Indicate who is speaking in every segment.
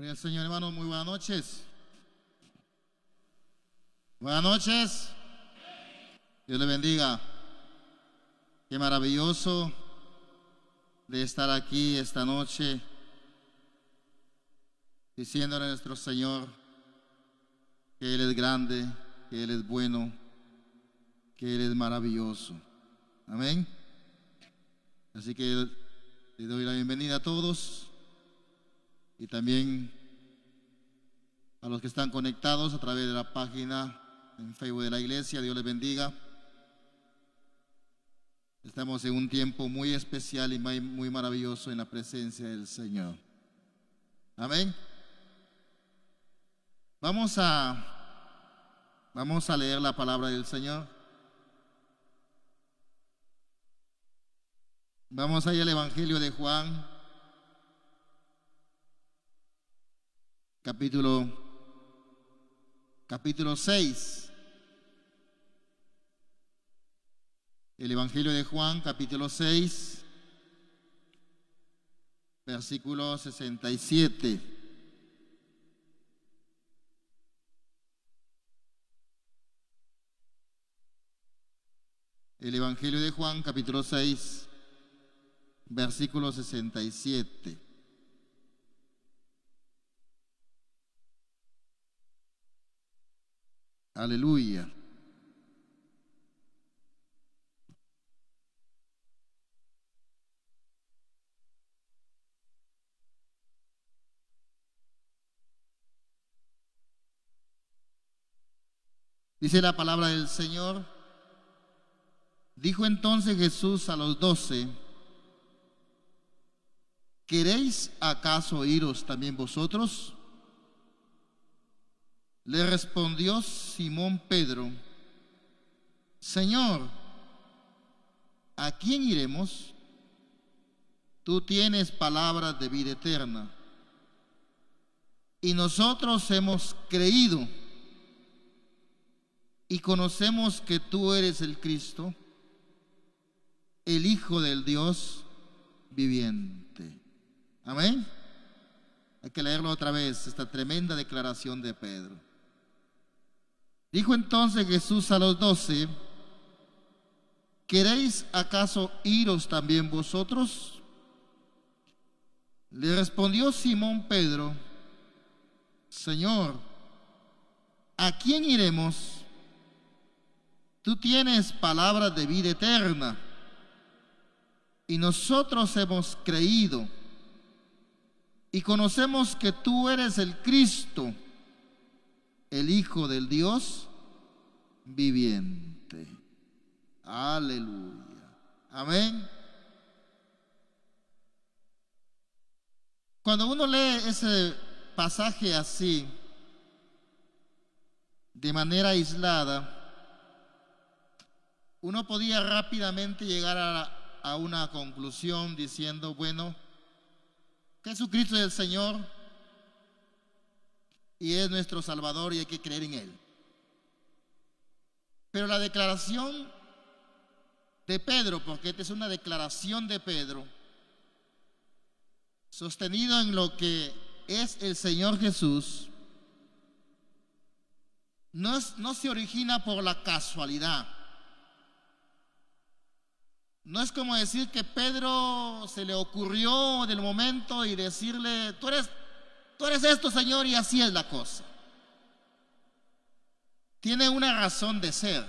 Speaker 1: Gloria Señor, hermano. Muy buenas noches. Buenas noches. Dios le bendiga. Qué maravilloso de estar aquí esta noche diciéndole a nuestro Señor que Él es grande, que Él es bueno, que Él es maravilloso. Amén. Así que le doy la bienvenida a todos y también a los que están conectados a través de la página en Facebook de la iglesia. Dios les bendiga. Estamos en un tiempo muy especial y muy maravilloso en la presencia del Señor. Amén. Vamos a vamos a leer la palabra del Señor. Vamos a ir al Evangelio de Juan, capítulo, capítulo 6. El Evangelio de Juan, capítulo 6, versículo 67. El Evangelio de Juan, capítulo 6, versículo 67. Aleluya. Dice la palabra del Señor. Dijo entonces Jesús a los doce, ¿queréis acaso iros también vosotros? Le respondió Simón Pedro, Señor, ¿a quién iremos? Tú tienes palabras de vida eterna. Y nosotros hemos creído y conocemos que tú eres el Cristo, el Hijo del Dios viviente. Amén. Hay que leerlo otra vez, esta tremenda declaración de Pedro. Dijo entonces Jesús a los doce, ¿queréis acaso iros también vosotros? Le respondió Simón Pedro, Señor, ¿a quién iremos? Tú tienes palabras de vida eterna y nosotros hemos creído y conocemos que tú eres el Cristo el Hijo del Dios viviente. Aleluya. Amén. Cuando uno lee ese pasaje así, de manera aislada, uno podía rápidamente llegar a, una conclusión diciendo, bueno, Jesucristo es el Señor, y es nuestro Salvador y hay que creer en Él. Pero la declaración de Pedro, porque esta es una declaración de Pedro, sostenido en lo que es el Señor Jesús, no, no se origina por la casualidad. No es como decir que Pedro se le ocurrió del momento y decirle, tú eres Tú eres esto, Señor, y así es la cosa. Tiene una razón de ser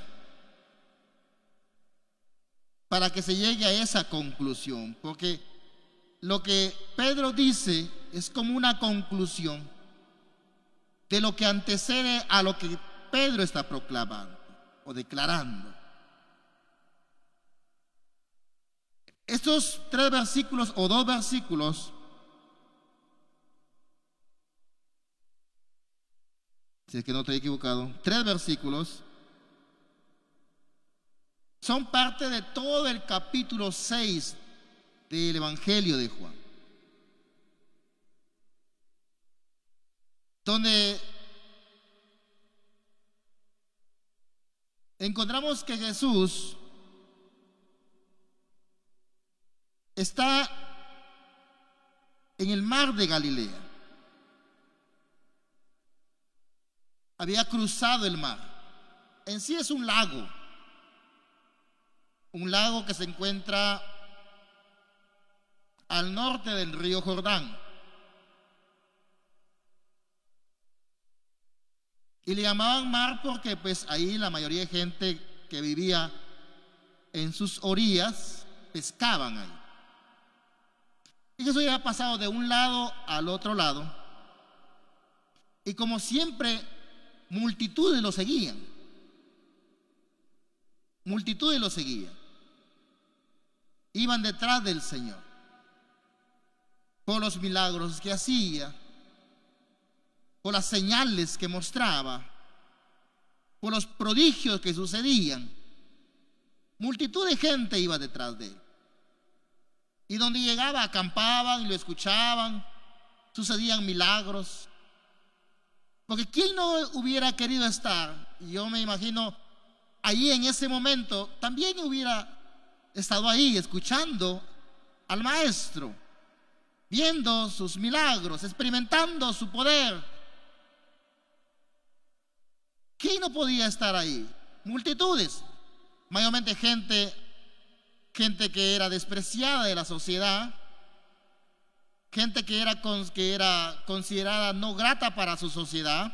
Speaker 1: para que se llegue a esa conclusión, porque lo que Pedro dice es como una conclusión de lo que antecede a lo que Pedro está proclamando o declarando. Estos tres versículos o dos versículos si es que no estoy equivocado, tres versículos, son parte de todo el capítulo 6 del Evangelio de Juan, donde encontramos que Jesús está en el mar de Galilea. Había cruzado el mar. En sí es un lago, un lago que se encuentra al norte del río Jordán. Y le llamaban mar porque pues ahí la mayoría de gente que vivía en sus orillas pescaban ahí. Y Jesús había pasado de un lado al otro lado. Y como siempre, multitudes lo seguían. Multitudes lo seguían. Iban detrás del Señor. Por los milagros que hacía. Por las señales que mostraba. Por los prodigios que sucedían. Multitud de gente iba detrás de él. Y donde llegaba acampaban y lo escuchaban. Sucedían milagros. Porque ¿quién no hubiera querido estar? Yo me imagino ahí en ese momento también hubiera estado ahí escuchando al maestro, viendo sus milagros, experimentando su poder. ¿Quién no podía estar ahí? Multitudes, mayormente gente, gente que era despreciada de la sociedad, gente que era, que era considerada no grata para su sociedad.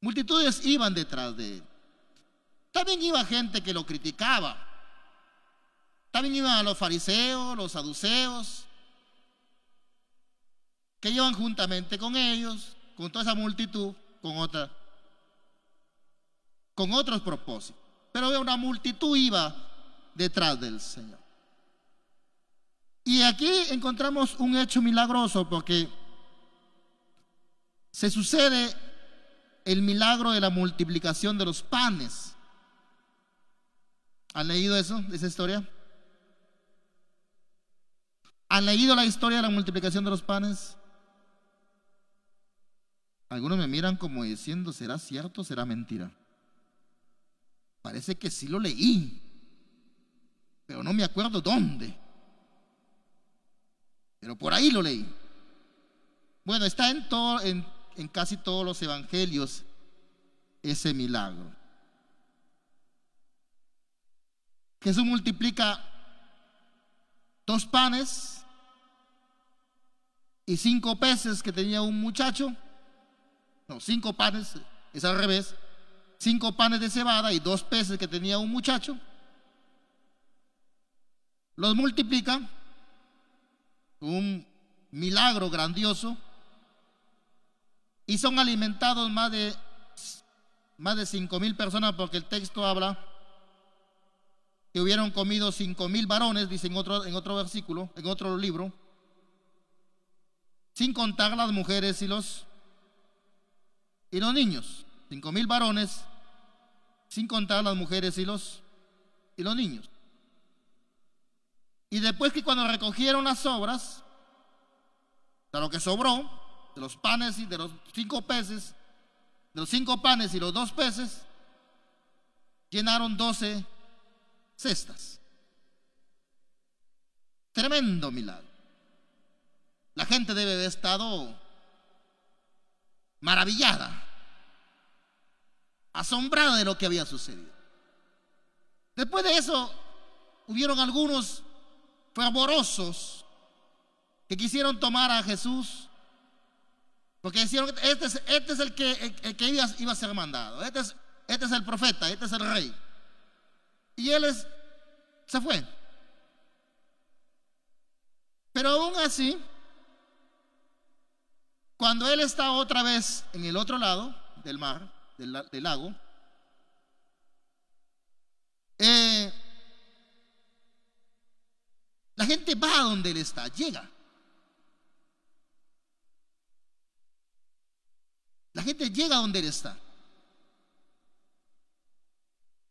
Speaker 1: Multitudes iban detrás de él. También iba gente que lo criticaba. También iban los fariseos, los saduceos, que iban juntamente con ellos, con toda esa multitud, con otra, con otros propósitos. Pero una multitud iba detrás del Señor. Y aquí encontramos un hecho milagroso porque se sucede el milagro de la multiplicación de los panes. ¿Han leído eso, esa historia? ¿Han leído la historia de la multiplicación de los panes? Algunos me miran como diciendo, ¿será cierto o será mentira? Parece que sí lo leí, pero no me acuerdo dónde. Pero por ahí lo leí. Bueno, está en, todo, en, casi todos los evangelios ese milagro. Jesús multiplica dos panes y cinco peces que tenía un muchacho. No, cinco panes, es al revés. Cinco panes de cebada y dos peces que tenía un muchacho. Los multiplica un milagro grandioso y son alimentados más de más de cinco mil personas porque el texto habla que hubieron comido cinco mil varones, dice en otro, en otro versículo, en otro libro, sin contar las mujeres y los y los niños, cinco mil varones, sin contar las mujeres y los y los niños. Y después que cuando recogieron las sobras, de lo que sobró, de los panes y de los cinco peces, de los cinco panes y los dos peces, llenaron doce cestas. Tremendo milagro. La gente debe haber estado maravillada, asombrada de lo que había sucedido. Después de eso, hubieron algunos fervorosos que quisieron tomar a Jesús porque decían, este es, este es el que, que iba, iba, a ser mandado, este es, este es el profeta, este es el rey. Y él es, se fue. Pero aún así, cuando él está otra vez en el otro lado del mar, del, del lago, eh, gente va a donde Él está, llega. La gente llega a donde Él está.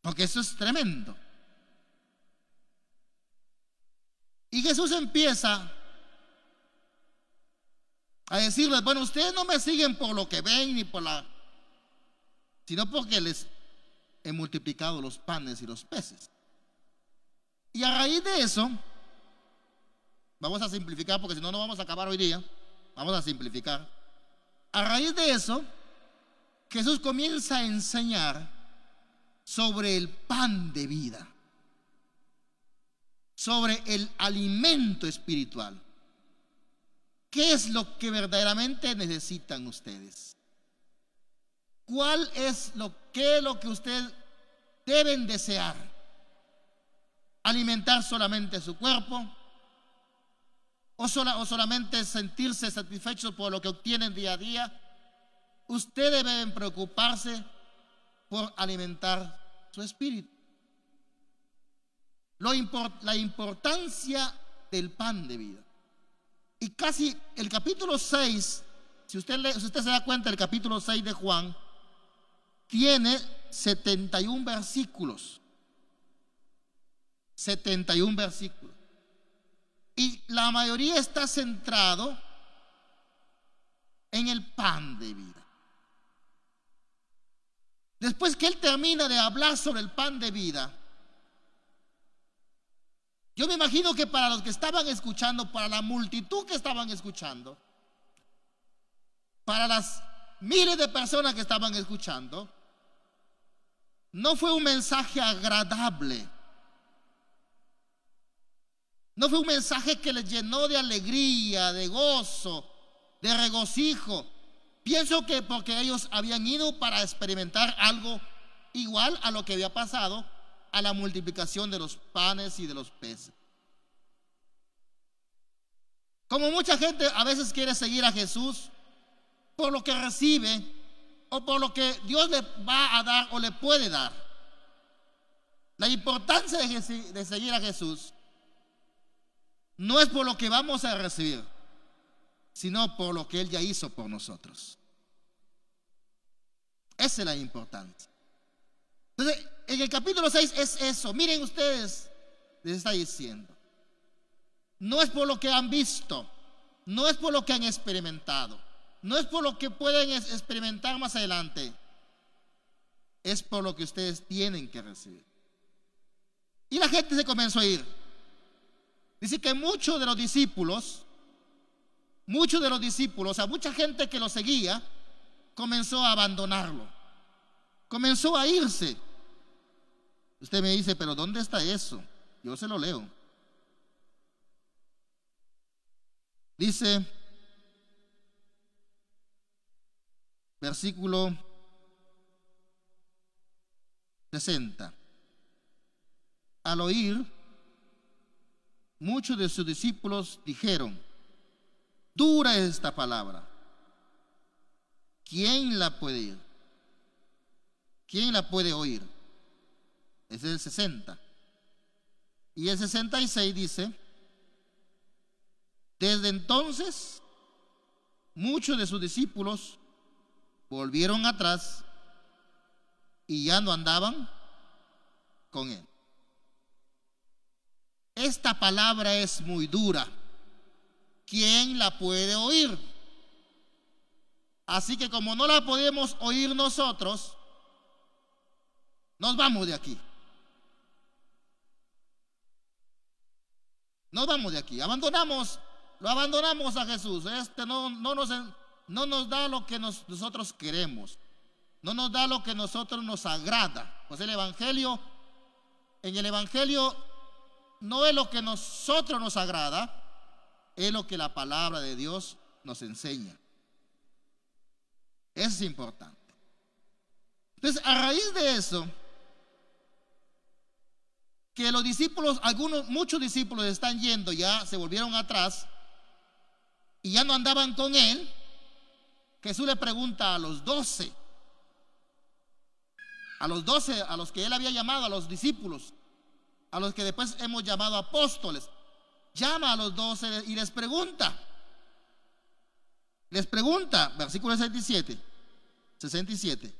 Speaker 1: Porque eso es tremendo. Y Jesús empieza a decirles, bueno, ustedes no me siguen por lo que ven ni por la, sino porque les he multiplicado los panes y los peces. Y a raíz de eso, Vamos a simplificar porque si no, no vamos a acabar hoy día. Vamos a simplificar. A raíz de eso, Jesús comienza a enseñar sobre el pan de vida, sobre el alimento espiritual. ¿Qué es lo que verdaderamente necesitan ustedes? ¿Cuál es lo que lo que ustedes deben desear? ¿Alimentar solamente su cuerpo? ¿O, solamente sentirse satisfechos por lo que obtienen día a día? Ustedes deben preocuparse por alimentar su espíritu. La importancia del pan de vida. Y casi el capítulo 6, si usted, si usted se da cuenta, el capítulo 6 de Juan tiene 71 versículos. 71 versículos. Y la mayoría está centrado en el pan de vida. Después que él termina de hablar sobre el pan de vida, yo me imagino que para los que estaban escuchando, para la multitud que estaban escuchando, para las miles de personas que estaban escuchando, no fue un mensaje agradable. No fue un mensaje que les llenó de alegría, de gozo, de regocijo. Pienso que porque ellos habían ido para experimentar algo igual a lo que había pasado a la multiplicación de los panes y de los peces. Como mucha gente a veces quiere seguir a Jesús por lo que recibe o por lo que Dios le va a dar o le puede dar. La importancia de, de seguir a Jesús no es por lo que vamos a recibir, sino por lo que Él ya hizo por nosotros. Esa es la importancia. Entonces, en el capítulo 6 es eso. Miren ustedes, les está diciendo. No es por lo que han visto, no es por lo que han experimentado, no es por lo que pueden experimentar más adelante, es por lo que ustedes tienen que recibir. Y la gente se comenzó a ir. Dice que muchos de los discípulos, muchos de los discípulos, o sea, mucha gente que lo seguía, comenzó a abandonarlo. Comenzó a irse. Usted me dice, pero ¿dónde está eso? Yo se lo leo. Dice, versículo 60. Al oír, muchos de sus discípulos dijeron, dura es esta palabra. ¿Quién la puede oír? ¿Quién la puede oír? Es el 60. Y el 66 dice, desde entonces muchos de sus discípulos volvieron atrás y ya no andaban con él. Esta palabra es muy dura. ¿Quién la puede oír? Así que como no la podemos oír nosotros, nos vamos de aquí. Nos vamos de aquí. Abandonamos, lo abandonamos a Jesús. Este no, no, nos, no nos da lo que nosotros queremos. No nos da lo que nosotros nos agrada. Pues el Evangelio, en el Evangelio no es lo que nosotros nos agrada, es lo que la palabra de Dios nos enseña. Eso es importante. Entonces, a raíz de eso, que los discípulos, algunos, muchos discípulos están yendo, ya se volvieron atrás y ya no andaban con él, Jesús le pregunta a los doce, a los doce, a los que él había llamado, a los discípulos, a los que después hemos llamado apóstoles, llama a los doce y les pregunta, les pregunta, versículo 67, 67.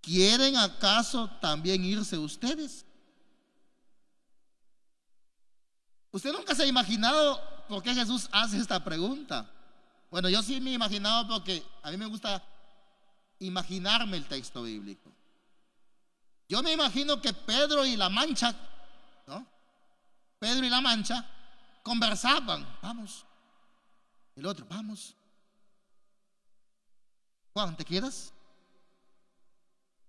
Speaker 1: ¿Quieren acaso también irse ustedes? ¿Usted nunca se ha imaginado por qué Jesús hace esta pregunta? Bueno, yo sí me he imaginado porque a mí me gusta imaginarme el texto bíblico. Yo me imagino que Pedro y la mancha, ¿no? Pedro y la mancha conversaban, vamos, el otro, vamos. Juan, ¿te quedas?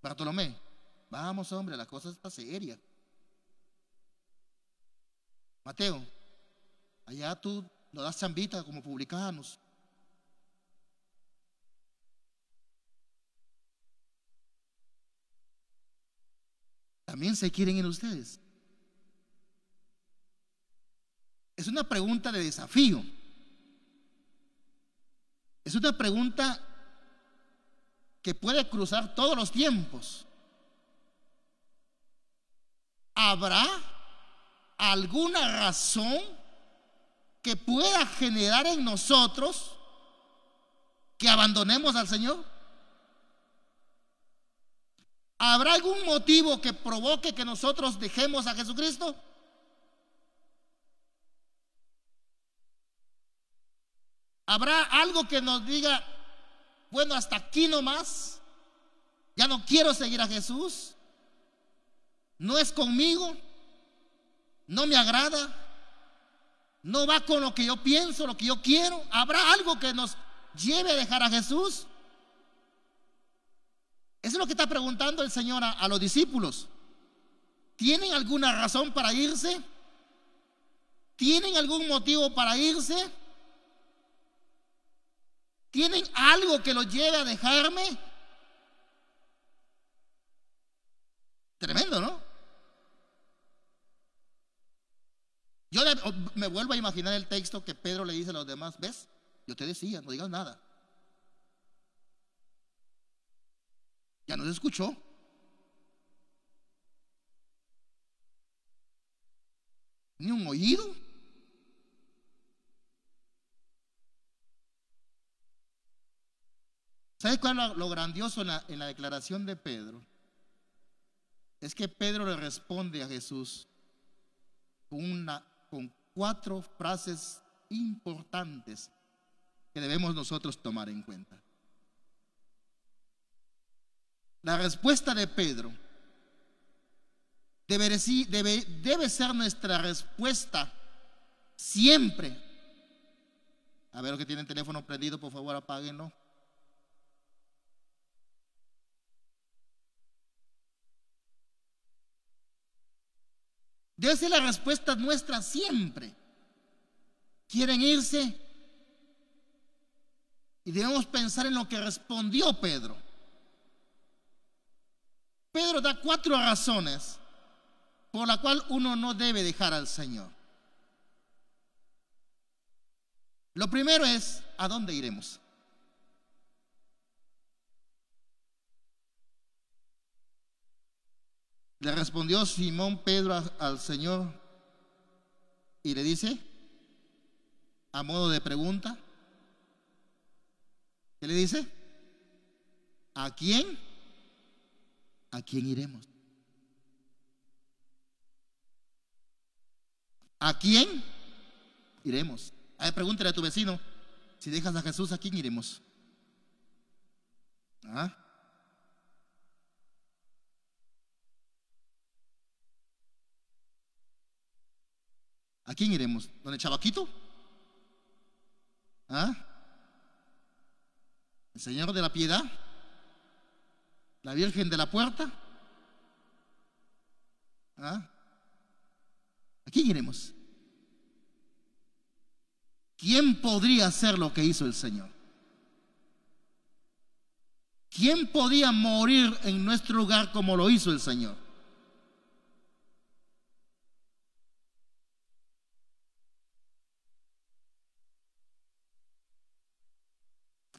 Speaker 1: Bartolomé, vamos hombre, la cosa está seria. Mateo, allá tú nos das chambita como publicanos. ¿También se quieren ir ustedes? Es una pregunta de desafío. Es una pregunta que puede cruzar todos los tiempos. ¿Habrá alguna razón que pueda generar en nosotros que abandonemos al Señor? ¿Habrá algún motivo que provoque que nosotros dejemos a Jesucristo? ¿Habrá algo que nos diga, bueno, hasta aquí nomás? Ya no quiero seguir a Jesús. No es conmigo. No me agrada. No va con lo que yo pienso, lo que yo quiero. ¿Habrá algo que nos lleve a dejar a Jesús? Eso es lo que está preguntando el Señor a, los discípulos. ¿Tienen alguna razón para irse? ¿Tienen algún motivo para irse? ¿Tienen algo que los lleve a dejarme? Tremendo, ¿no? Yo me vuelvo a imaginar el texto que Pedro le dice a los demás, ¿ves? Yo te decía, no digas nada. Ya no se escuchó. Ni un oído. ¿Sabes cuál es lo grandioso en la, declaración de Pedro? Es que Pedro le responde a Jesús con cuatro frases importantes que debemos nosotros tomar en cuenta. La respuesta de Pedro debe, debe, ser nuestra respuesta siempre. A ver, los que tienen teléfono prendido, por favor, apáguenlo. Debe ser la respuesta nuestra siempre. ¿Quieren irse? Y debemos pensar en lo que respondió Pedro. Pedro da cuatro razones por la cual uno no debe dejar al Señor. Lo primero es, ¿a dónde iremos? Le respondió Simón Pedro al Señor y le dice, a modo de pregunta, ¿qué le dice? ¿A quién? ¿A quién iremos? ¿A quién iremos? A ver, pregúntale a tu vecino, si dejas a Jesús, ¿a quién iremos? ¿Ah? ¿A quién iremos? ¿Don el Chavaquito? ¿Ah? ¿El Señor de la Piedad? ¿La Virgen de la Puerta? ¿Ah? ¿A quién iremos? ¿Quién podría hacer lo que hizo el Señor? ¿Quién podía morir en nuestro lugar como lo hizo el Señor?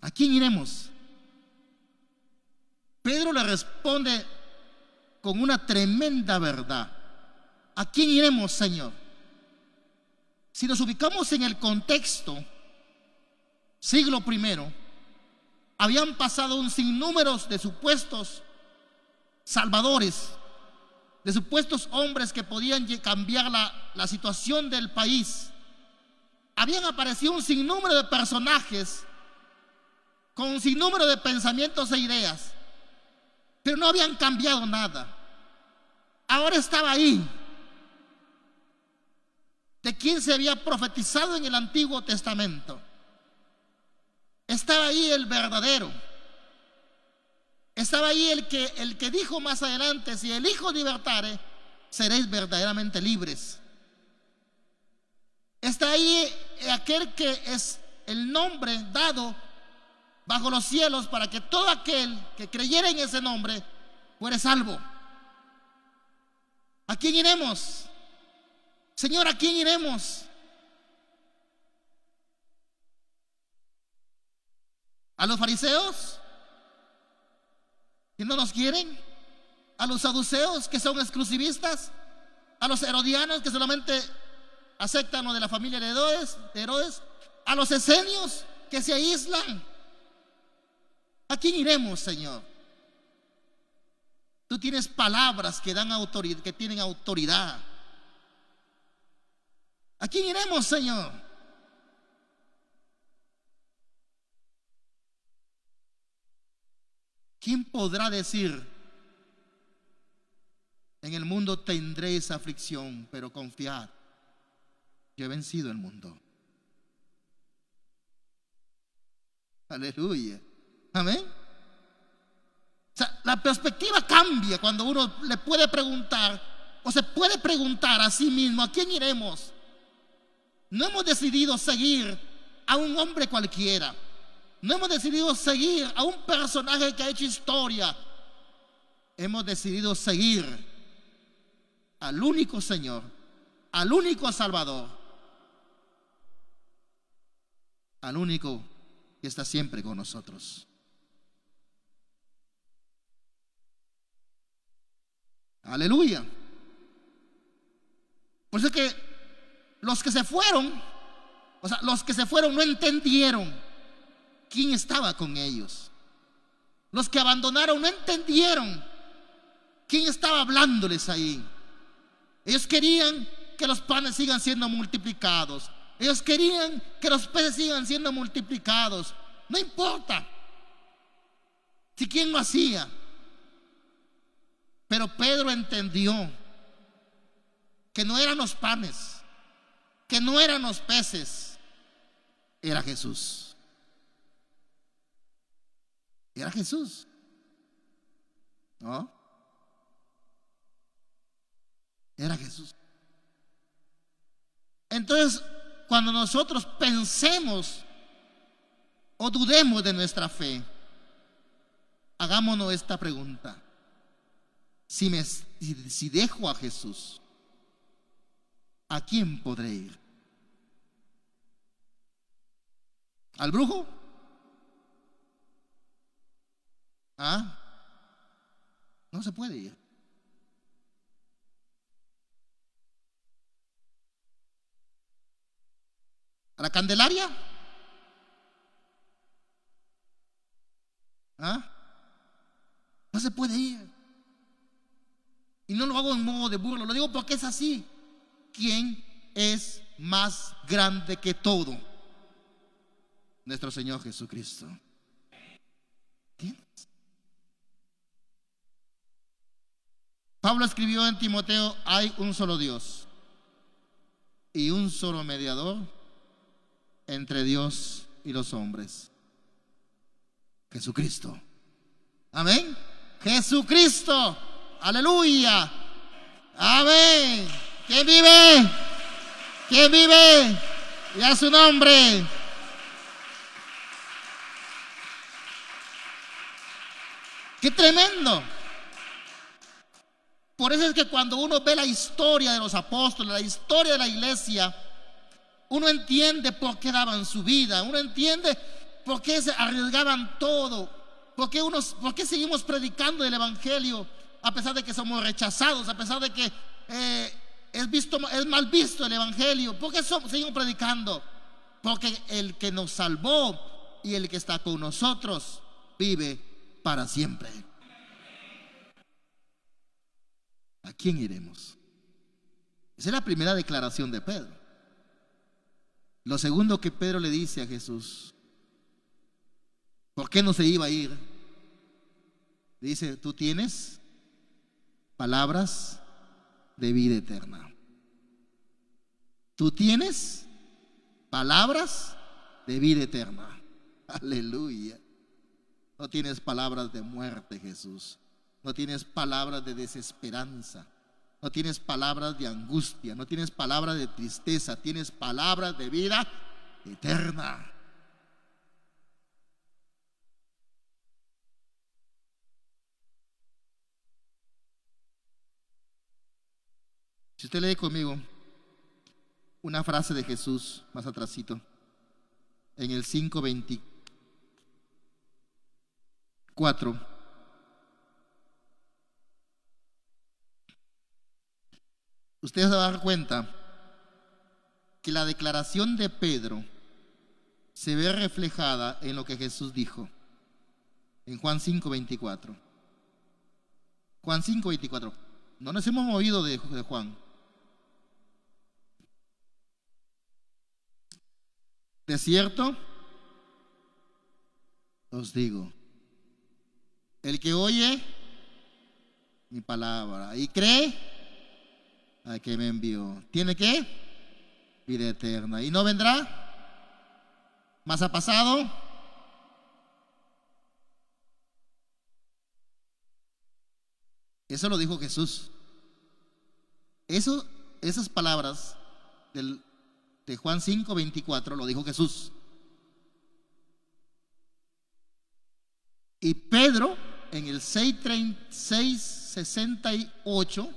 Speaker 1: ¿A quién iremos? Pedro le responde con una tremenda verdad. ¿A quién iremos, Señor? Si nos ubicamos en el contexto, siglo primero, habían pasado un sinnúmero de supuestos salvadores, de supuestos hombres que podían cambiar la, la situación del país. Habían aparecido un sinnúmero de personajes con un sinnúmero de pensamientos e ideas, pero no habían cambiado nada. Ahora estaba ahí. De quien se había profetizado en el Antiguo Testamento. Estaba ahí el verdadero, Estaba ahí el que, el que dijo más adelante, si el Hijo libertare, seréis verdaderamente libres. Está ahí aquel que es el nombre dado bajo los cielos para que todo aquel que creyera en ese nombre fuere salvo. ¿A quién iremos? Señor, ¿a quién iremos? ¿A los fariseos? ¿Que no nos quieren? ¿A los saduceos que son exclusivistas? ¿A los herodianos que solamente aceptan lo de la familia de Herodes? De Herodes? ¿A los esenios que se aíslan? ¿A quién iremos, Señor? Tú tienes palabras que dan autoridad, que tienen autoridad. ¿A quién iremos, Señor? ¿Quién podrá decir, en el mundo tendréis aflicción, pero confiad, yo he vencido el mundo? Aleluya. Amén. O sea, la perspectiva cambia cuando uno le puede preguntar, o se puede preguntar a sí mismo, ¿a quién iremos? No hemos decidido seguir a un hombre cualquiera. No hemos decidido seguir a un personaje que ha hecho historia. Hemos decidido seguir al único Señor, al único Salvador, al único que está siempre con nosotros. Aleluya. Por eso que los que se fueron, o sea, los que se fueron no entendieron quién estaba con ellos. Los que abandonaron no entendieron quién estaba hablándoles ahí. Ellos querían que los panes sigan siendo multiplicados. Ellos querían que los peces sigan siendo multiplicados. No importa si quién lo hacía. Pero Pedro entendió que no eran los panes, que no eran los peces, era Jesús. Era Jesús. ¿No? Era Jesús. Entonces, cuando nosotros pensemos o dudemos de nuestra fe, hagámonos esta pregunta. Si, me, si dejo a Jesús, ¿a quién podré ir? ¿Al brujo? ¿Ah? No se puede ir. ¿A la Candelaria? ¿Ah? No se puede ir. Y no lo hago en modo de burla, lo digo porque es así. ¿Quién es más grande que todo? Nuestro Señor Jesucristo. Pablo escribió en Timoteo, hay un solo Dios y un solo mediador entre Dios y los hombres. Jesucristo. Amén. Jesucristo. Aleluya. Amén. ¿Quién vive? ¿Quién vive? Y a su nombre. Qué tremendo. Por eso es que cuando uno ve la historia de los apóstoles, la historia de la iglesia, uno entiende por qué daban su vida, uno entiende por qué se arriesgaban todo, por qué, unos, por qué seguimos predicando el Evangelio a pesar de que somos rechazados, a pesar de que eh, es, visto, es mal visto el Evangelio. ¿Por qué seguimos predicando? Porque el que nos salvó y el que está con nosotros vive para siempre. ¿A quién iremos? Esa es la primera declaración de Pedro. Lo segundo que Pedro le dice a Jesús, ¿por qué no se iba a ir? Dice, tú tienes palabras de vida eterna. Tú tienes palabras de vida eterna. Aleluya. No tienes palabras de muerte, Jesús. No tienes palabras de desesperanza. No tienes palabras de angustia. No tienes palabras de tristeza. Tienes palabras de vida eterna. Usted lee conmigo una frase de Jesús más atrásito, en el 5.24, usted se va a dar cuenta que la declaración de Pedro se ve reflejada en lo que Jesús dijo en Juan 5.24. Juan 5.24. No nos hemos movido de Juan. De cierto, os digo, el que oye mi palabra y cree a que me envió, ¿tiene que Vida eterna. ¿Y no vendrá? ¿Más ha pasado? Eso lo dijo Jesús. Eso, esas palabras del de Juan 5, 24 lo dijo Jesús. Y Pedro en el 6, 68,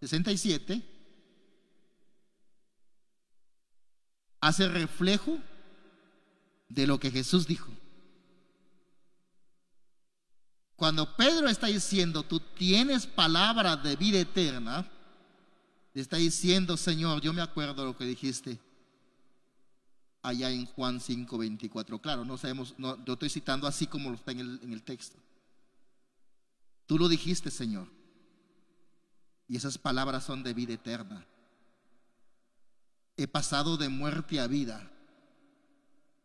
Speaker 1: 67, hace reflejo de lo que Jesús dijo. Cuando Pedro está diciendo, tú tienes palabra de vida eterna, le está diciendo, Señor, yo me acuerdo lo que dijiste allá en Juan 5, 24. Claro, no sabemos, no, yo estoy citando así como lo está en el, en el texto. Tú lo dijiste, Señor. Y esas palabras son de vida eterna. He pasado de muerte a vida.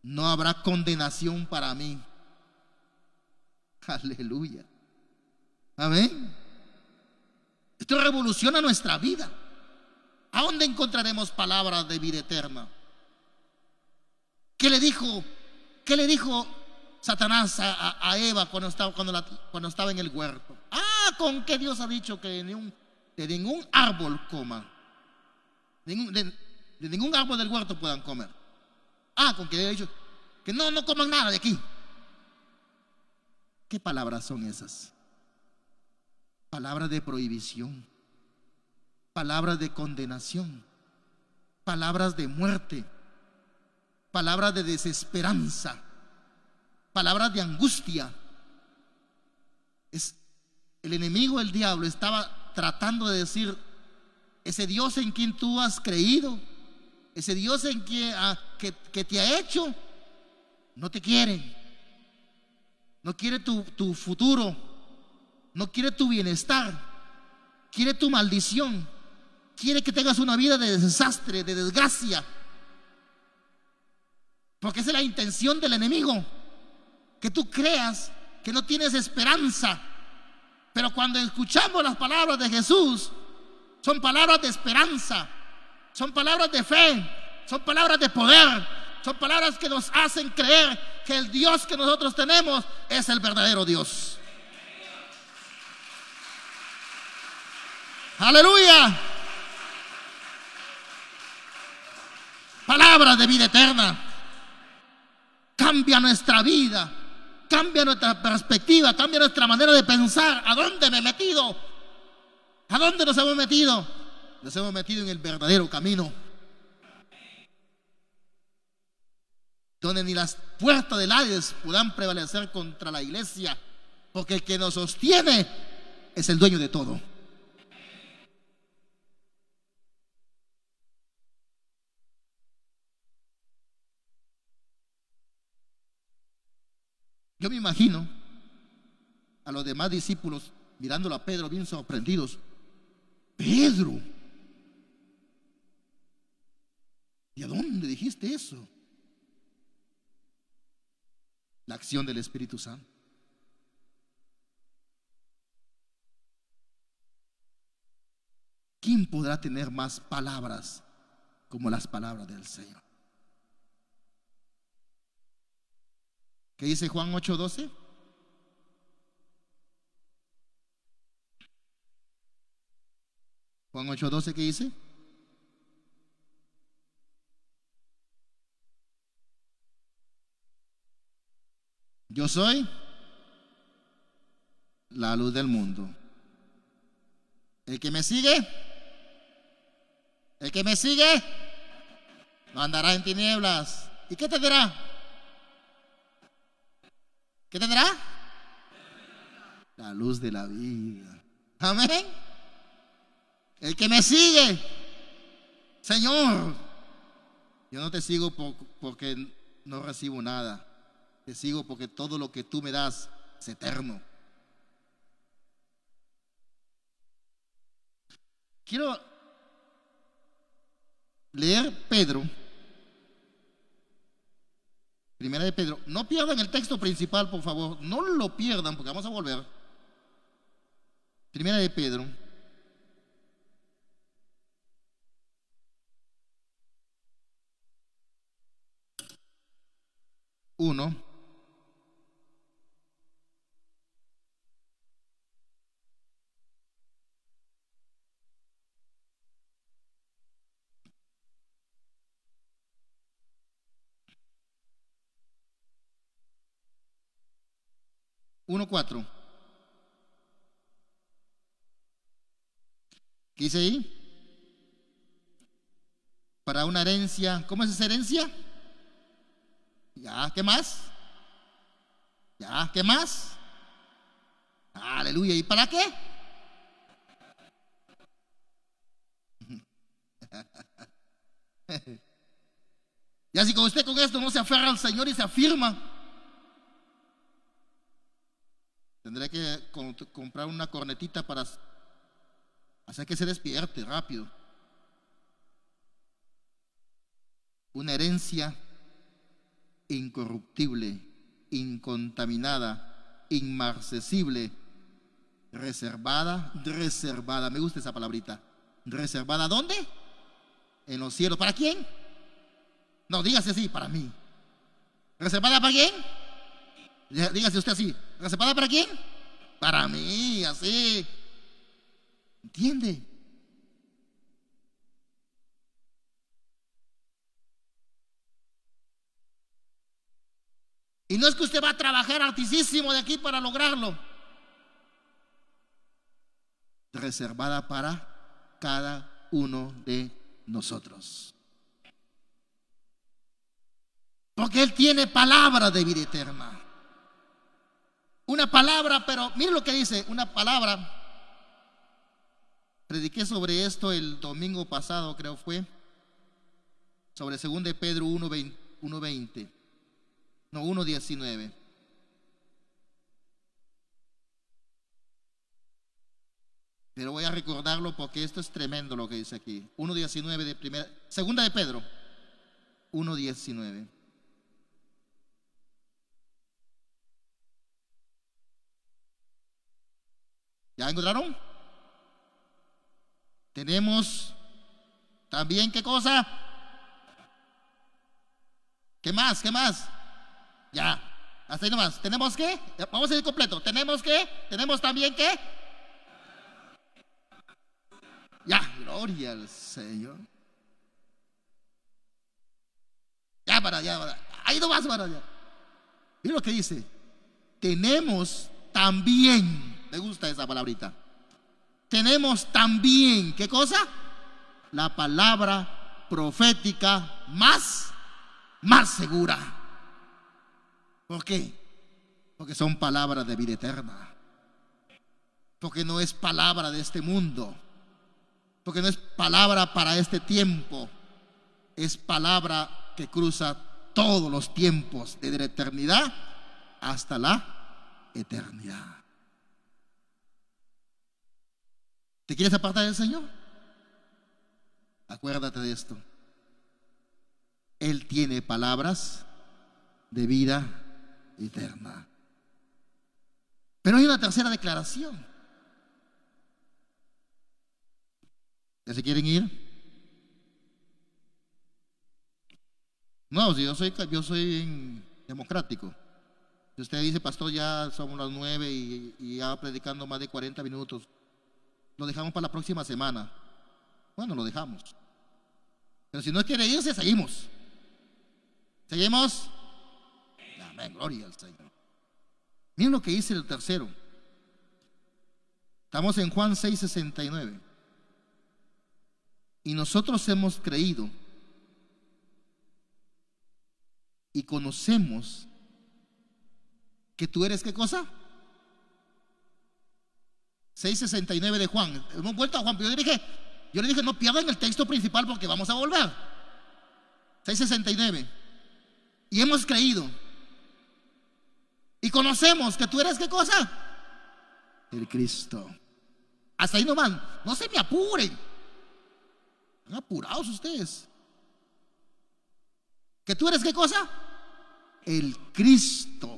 Speaker 1: No habrá condenación para mí. Aleluya. Amén. Esto revoluciona nuestra vida. ¿A dónde encontraremos palabras de vida eterna? ¿Qué le dijo? ¿Qué le dijo Satanás a, Eva cuando estaba, cuando, estaba en el huerto? Ah, con qué Dios ha dicho que de ningún, de ningún árbol coman. De, de, ningún árbol del huerto puedan comer. Ah, con que ha dicho que no, no coman nada de aquí. ¿Qué palabras son esas? Palabras de prohibición palabras de condenación, palabras de muerte, palabras de desesperanza, palabras de angustia. Es el enemigo, el diablo, estaba tratando de decir, ese Dios en quien tú has creído, ese Dios en quien, ah, que, te ha hecho, no te quiere. No quiere tu futuro, no quiere tu bienestar, quiere tu maldición quiere que tengas una vida de desastre, de desgracia. Porque esa es la intención del enemigo. Que tú creas que no tienes esperanza. Pero cuando escuchamos las palabras de Jesús, son palabras de esperanza, son palabras de fe, son palabras de poder, son palabras que nos hacen creer que el Dios que nosotros tenemos es el verdadero Dios. Aleluya. Palabras de vida eterna. Cambia nuestra vida, cambia nuestra perspectiva, cambia nuestra manera de pensar. ¿A dónde me he metido? ¿A dónde nos hemos metido? Nos hemos metido en el verdadero camino. Donde ni las puertas del Hades puedan prevalecer contra la iglesia. Porque el que nos sostiene es el dueño de todo. Yo me imagino a los demás discípulos mirándolo a Pedro bien sorprendidos. Pedro, ¿y a dónde dijiste eso? La acción del Espíritu Santo. ¿Quién podrá tener más palabras como las palabras del Señor? ¿Qué dice Juan 8:12? Juan 8:12, ¿qué dice? Yo soy la luz del mundo. El que me sigue, el que me sigue, no andará en tinieblas. ¿Y qué tendrá? ¿Qué tendrá? La luz de la vida. Amén. El que me sigue, Señor, yo no te sigo porque no recibo nada. Te sigo porque todo lo que tú me das es eterno. Quiero leer Pedro. Primera de Pedro. No pierdan el texto principal, por favor. No lo pierdan porque vamos a volver. Primera de Pedro. Uno. Uno, cuatro. ¿Qué dice ahí? Para una herencia. ¿Cómo es esa herencia? Ya, ¿qué más? Ya, ¿qué más? Aleluya. ¿Y para qué? y así como usted con esto no se aferra al Señor y se afirma, tendré que comprar una cornetita para hacer que se despierte rápido. Una herencia incorruptible, incontaminada, inmarcesible, reservada, reservada. Me gusta esa palabrita. ¿Reservada dónde? En los cielos. ¿Para quién? No, dígase así, para mí. ¿Reservada para quién? Dígase usted así. ¿Reservada para quién? Para mí, así. ¿Entiende? Y no es que usted va a trabajar altísimo de aquí para lograrlo. Reservada para cada uno de nosotros. Porque Él tiene palabra de vida eterna. Una palabra, pero mire lo que dice, una palabra. Prediqué sobre esto el domingo pasado, creo fue, sobre 2 de Pedro 1.20. No, 1.19. Pero voy a recordarlo porque esto es tremendo lo que dice aquí. 1.19 de primera, segunda de Pedro. 1.19. ¿Ya encontraron? Tenemos también, ¿qué cosa? ¿Qué más? ¿Qué más? Ya, hasta ahí nomás. ¿Tenemos qué? Vamos a ir completo. ¿Tenemos qué? ¿Tenemos también qué? Ya, gloria al Señor. Ya para allá, para Ahí nomás para allá. Y lo que dice. Tenemos también, me gusta esa palabrita. Tenemos también, ¿qué cosa? La palabra profética más, más segura. ¿Por qué? Porque son palabras de vida eterna. Porque no es palabra de este mundo. Porque no es palabra para este tiempo. Es palabra que cruza todos los tiempos, desde la eternidad hasta la eternidad. ¿Te quieres apartar del Señor? Acuérdate de esto. Él tiene palabras de vida eterna. Pero hay una tercera declaración. ¿Ya se quieren ir? No, yo soy, yo soy democrático. Si usted dice, pastor, ya somos las nueve y, y ya predicando más de 40 minutos, lo dejamos para la próxima semana. Bueno, lo dejamos. Pero si no quiere irse, seguimos. ¿Seguimos? Amén, gloria al Señor. Miren lo que dice el tercero. Estamos en Juan 6, 69. Y nosotros hemos creído y conocemos que tú eres qué cosa? 669 de Juan. Hemos vuelto a Juan, pero yo le dije, yo le dije, no pierdan el texto principal porque vamos a volver. 669. Y hemos creído. Y conocemos que tú eres qué cosa? El Cristo. Hasta ahí nomás. No se me apuren. Están apurados ustedes. ¿Que tú eres qué cosa? El Cristo.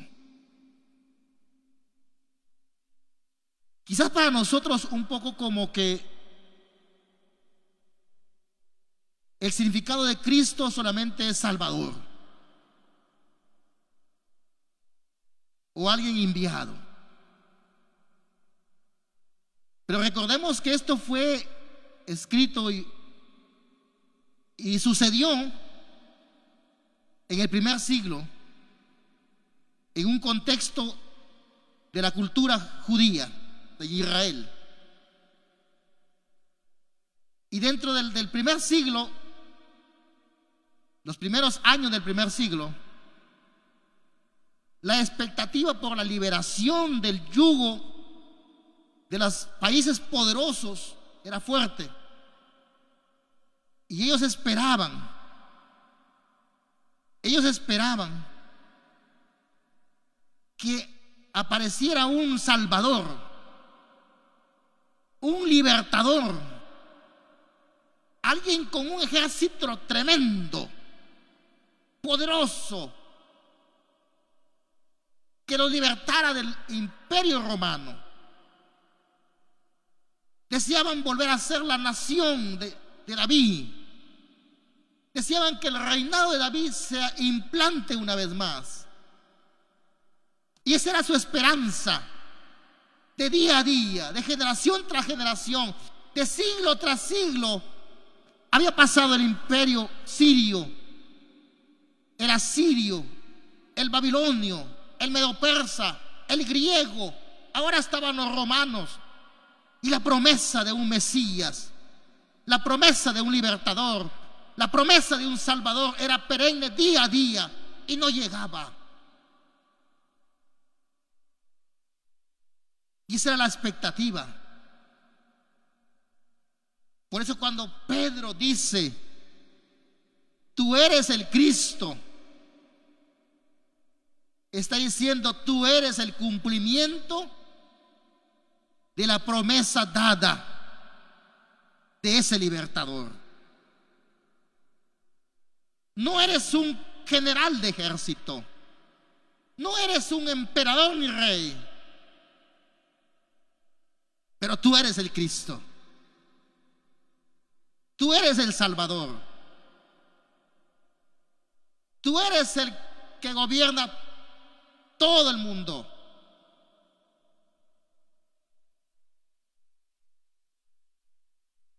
Speaker 1: Quizás para nosotros un poco como que el significado de Cristo solamente es Salvador. O alguien enviado. Pero recordemos que esto fue escrito y, y sucedió en el primer siglo, en un contexto de la cultura judía de Israel. Y dentro del, del primer siglo, los primeros años del primer siglo, la expectativa por la liberación del yugo de los países poderosos era fuerte. Y ellos esperaban, ellos esperaban que apareciera un Salvador un libertador, alguien con un ejército tremendo, poderoso, que los libertara del imperio romano. Deseaban volver a ser la nación de, de David. Deseaban que el reinado de David se implante una vez más. Y esa era su esperanza de día a día, de generación tras generación, de siglo tras siglo, había pasado el imperio sirio, el asirio, el babilonio, el medo-persa, el griego, ahora estaban los romanos. Y la promesa de un Mesías, la promesa de un libertador, la promesa de un Salvador era perenne día a día y no llegaba. Y esa era la expectativa. Por eso cuando Pedro dice, tú eres el Cristo, está diciendo, tú eres el cumplimiento de la promesa dada de ese libertador. No eres un general de ejército, no eres un emperador ni rey. Pero tú eres el Cristo. Tú eres el Salvador. Tú eres el que gobierna todo el mundo.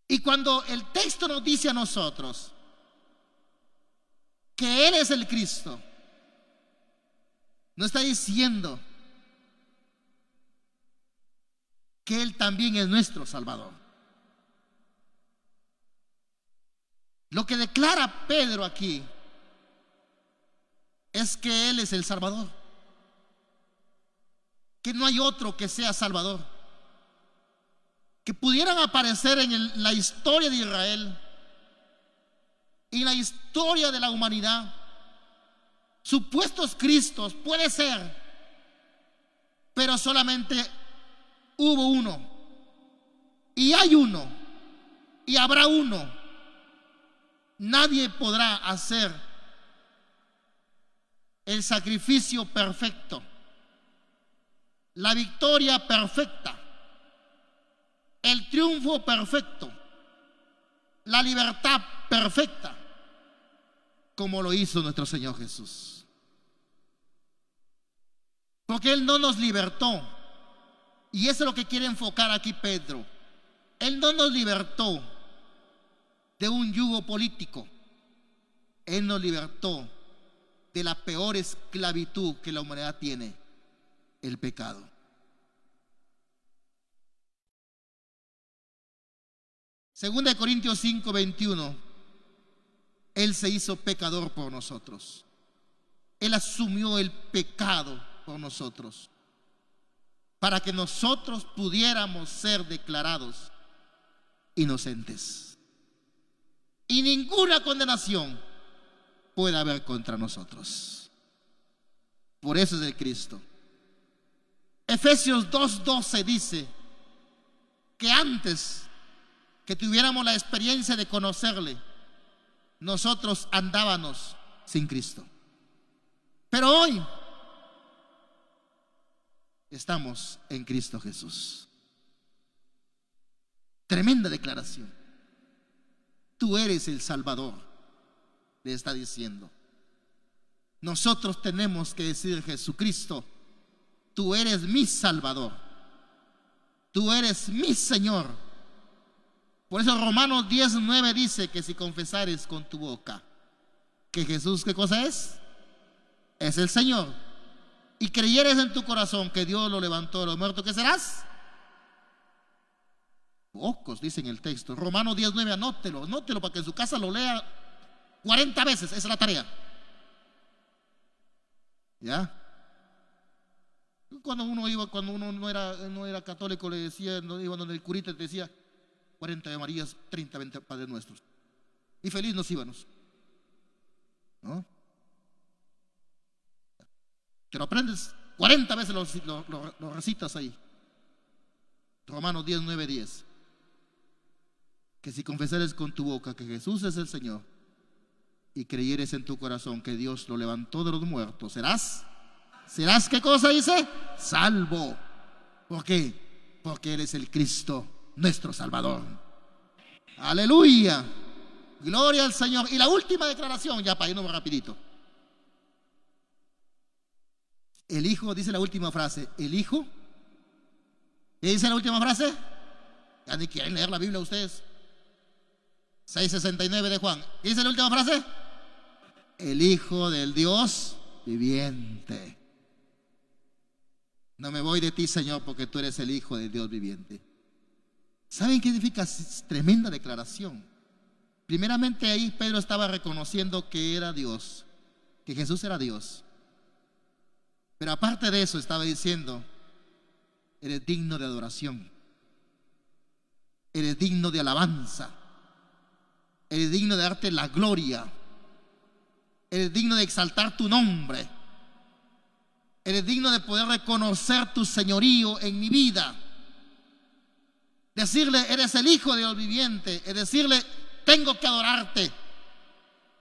Speaker 1: Y cuando el texto nos dice a nosotros que Él es el Cristo, no está diciendo que Él también es nuestro Salvador. Lo que declara Pedro aquí es que Él es el Salvador, que no hay otro que sea Salvador, que pudieran aparecer en la historia de Israel y la historia de la humanidad, supuestos Cristos, puede ser, pero solamente hubo uno, y hay uno, y habrá uno. Nadie podrá hacer el sacrificio perfecto, la victoria perfecta, el triunfo perfecto, la libertad perfecta, como lo hizo nuestro Señor Jesús. Porque Él no nos libertó. Y eso es lo que quiere enfocar aquí Pedro. Él no nos libertó de un yugo político. Él nos libertó de la peor esclavitud que la humanidad tiene, el pecado. Segunda de Corintios 5, 21. Él se hizo pecador por nosotros. Él asumió el pecado por nosotros. Para que nosotros pudiéramos ser declarados inocentes. Y ninguna condenación puede haber contra nosotros. Por eso es el Cristo. Efesios 2.12 dice que antes que tuviéramos la experiencia de conocerle, nosotros andábamos sin Cristo. Pero hoy estamos en Cristo Jesús. Tremenda declaración. Tú eres el Salvador, le está diciendo. Nosotros tenemos que decir, Jesucristo, tú eres mi Salvador. Tú eres mi Señor por eso Romanos 19 dice que si confesares con tu boca que Jesús, ¿qué cosa es? Es el Señor. Y creyeres en tu corazón que Dios lo levantó de los muertos, ¿qué serás? Pocos, dice en el texto. Romanos 19, anótelo, anótelo para que en su casa lo lea 40 veces. Esa es la tarea. ¿Ya? Cuando uno iba, cuando uno no era, no era católico, le decía, no iba donde el curita, te decía, 40 de Marías, 30 20 Padres Nuestros. Y feliz nos íbamos. ¿No? Te lo aprendes 40 veces, lo, recitas ahí. Romanos 10, 9, 10. Que si confesares con tu boca que Jesús es el Señor y creyeres en tu corazón que Dios lo levantó de los muertos, serás, serás qué cosa dice? Salvo. ¿Por qué? Porque Él es el Cristo nuestro Salvador. Aleluya. Gloria al Señor. Y la última declaración, ya para irnos rapidito. El Hijo, dice la última frase, el Hijo. ¿Qué dice la última frase? Ya ni quieren leer la Biblia ustedes. 6.69 de Juan. ¿Qué dice la última frase? El Hijo del Dios viviente. No me voy de ti, Señor, porque tú eres el Hijo del Dios viviente. ¿Saben qué significa? Tremenda declaración. Primeramente ahí Pedro estaba reconociendo que era Dios, que Jesús era Dios. Pero aparte de eso estaba diciendo, eres digno de adoración, eres digno de alabanza, eres digno de darte la gloria, eres digno de exaltar tu nombre, eres digno de poder reconocer tu señorío en mi vida. Decirle, eres el Hijo de Dios viviente. Es decirle, tengo que adorarte.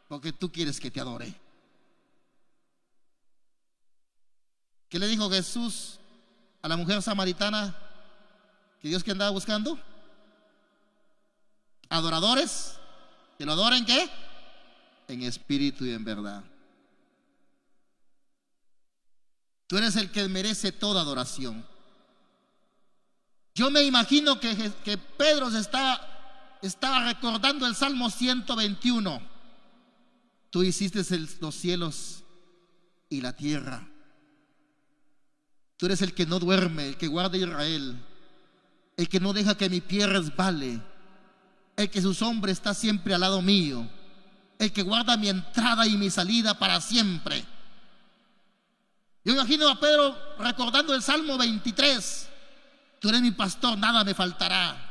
Speaker 1: Porque tú quieres que te adore. ¿Qué le dijo Jesús a la mujer samaritana que Dios que andaba buscando? Adoradores que lo adoren qué? En espíritu y en verdad. Tú eres el que merece toda adoración. Yo me imagino que, Pedro se estaba, recordando el Salmo 121. Tú hiciste los cielos y la tierra. Tú eres el que no duerme, el que guarda Israel, el que no deja que mi pie resbale, el que su sombra está siempre al lado mío, el que guarda mi entrada y mi salida para siempre. Yo imagino a Pedro recordando el Salmo 23. Tú eres mi pastor, nada me faltará.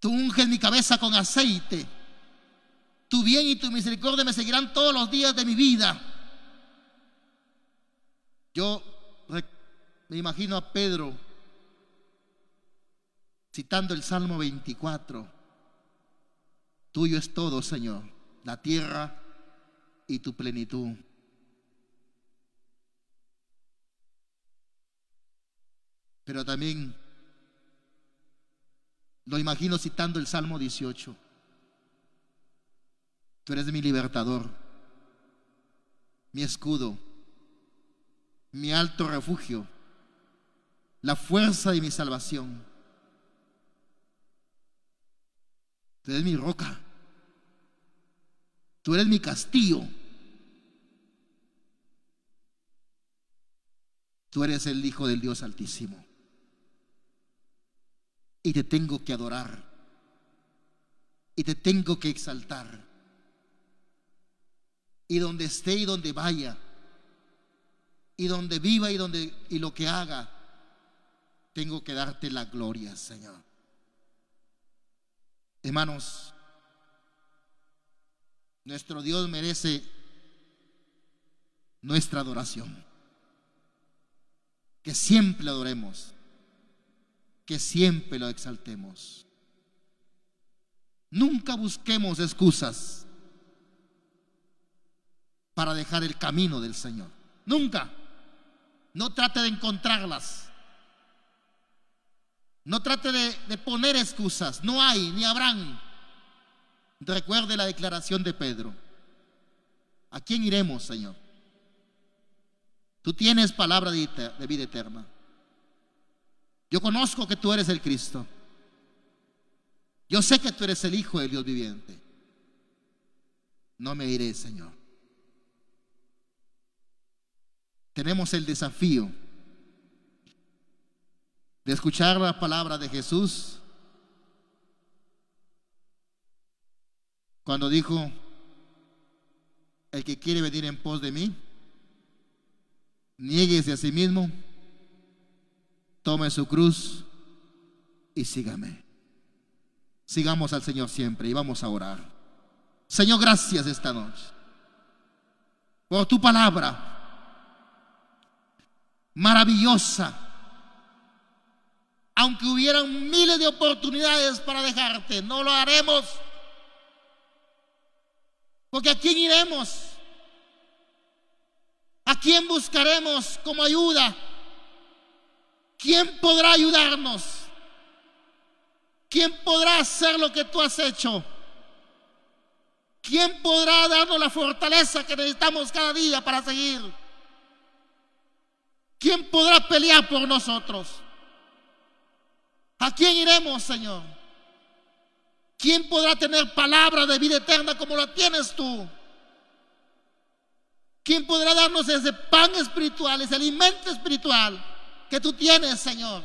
Speaker 1: Tú unges mi cabeza con aceite. Tu bien y tu misericordia me seguirán todos los días de mi vida. Yo me imagino a Pedro citando el Salmo 24. Tuyo es todo, Señor, la tierra y tu plenitud. Pero también lo imagino citando el Salmo 18. Tú eres mi libertador, mi escudo, mi alto refugio, la fuerza de mi salvación. Tú eres mi roca. Tú eres mi castillo. Tú eres el Hijo del Dios Altísimo. Y te tengo que adorar. Y te tengo que exaltar. Y donde esté y donde vaya. Y donde viva y donde y lo que haga, tengo que darte la gloria, Señor. Hermanos, nuestro Dios merece nuestra adoración. Que siempre lo adoremos, que siempre lo exaltemos. Nunca busquemos excusas para dejar el camino del Señor. Nunca. No trate de encontrarlas. No trate de, poner excusas. No hay, ni habrán. Recuerde la declaración de Pedro. ¿A quién iremos, Señor? Tú tienes palabra de, vida eterna. Yo conozco que tú eres el Cristo. Yo sé que tú eres el Hijo del Dios viviente. No me iré, Señor. Tenemos el desafío de escuchar la palabra de Jesús cuando dijo, el que quiere venir en pos de mí, nieguese a sí mismo, tome su cruz y sígame. Sigamos al Señor siempre y vamos a orar. Señor, gracias esta noche por tu palabra maravillosa aunque hubieran miles de oportunidades para dejarte, no lo haremos. Porque ¿a quién iremos? ¿A quién buscaremos como ayuda? ¿Quién podrá ayudarnos? ¿Quién podrá hacer lo que tú has hecho? ¿Quién podrá darnos la fortaleza que necesitamos cada día para seguir? ¿Quién podrá pelear por nosotros? ¿A quién iremos, Señor? ¿Quién podrá tener palabra de vida eterna como la tienes tú? ¿Quién podrá darnos ese pan espiritual, ese alimento espiritual que tú tienes, Señor?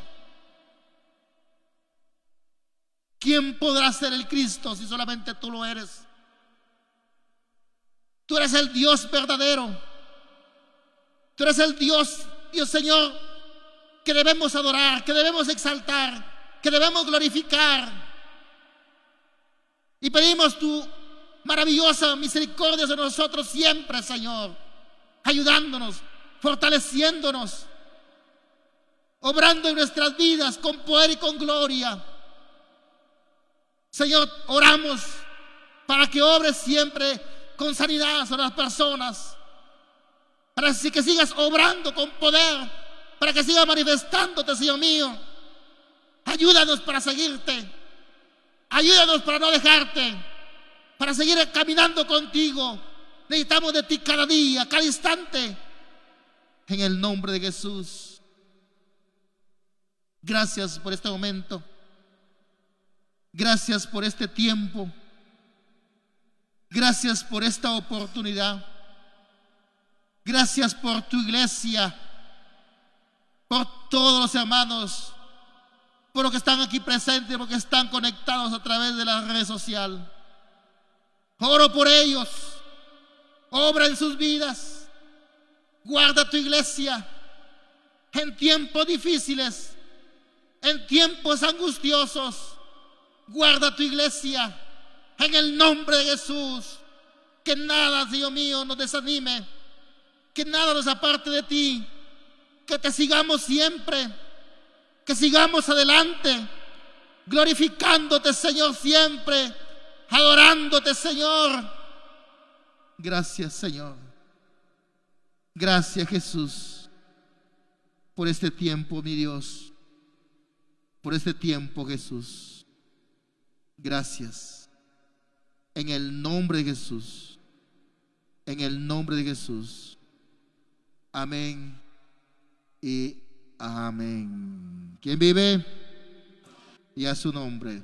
Speaker 1: ¿Quién podrá ser el Cristo si solamente tú lo eres? Tú eres el Dios verdadero. Tú eres el Dios, Dios Señor, que debemos adorar, que debemos exaltar que debemos glorificar. Y pedimos tu maravillosa misericordia de nosotros siempre, Señor, ayudándonos, fortaleciéndonos, obrando en nuestras vidas con poder y con gloria. Señor, oramos para que obres siempre con sanidad a las personas, para que sigas obrando con poder, para que sigas manifestándote, Señor mío Ayúdanos para seguirte. Ayúdanos para no dejarte. Para seguir caminando contigo. Necesitamos de ti cada día, cada instante. En el nombre de Jesús. Gracias por este momento. Gracias por este tiempo. Gracias por esta oportunidad. Gracias por tu iglesia. Por todos los hermanos por los que están aquí presentes, porque están conectados a través de la red social. Oro por ellos. Obra en sus vidas. Guarda tu iglesia en tiempos difíciles, en tiempos angustiosos. Guarda tu iglesia en el nombre de Jesús. Que nada, Dios mío, nos desanime. Que nada nos aparte de ti. Que te sigamos siempre que sigamos adelante, glorificándote, Señor, siempre, adorándote, Señor. Gracias, Señor. Gracias, Jesús, por este tiempo, mi Dios, por este tiempo, Jesús. Gracias. En el nombre de Jesús. En el nombre de Jesús. Amén y amén. ¿Quién vive? Y a su nombre.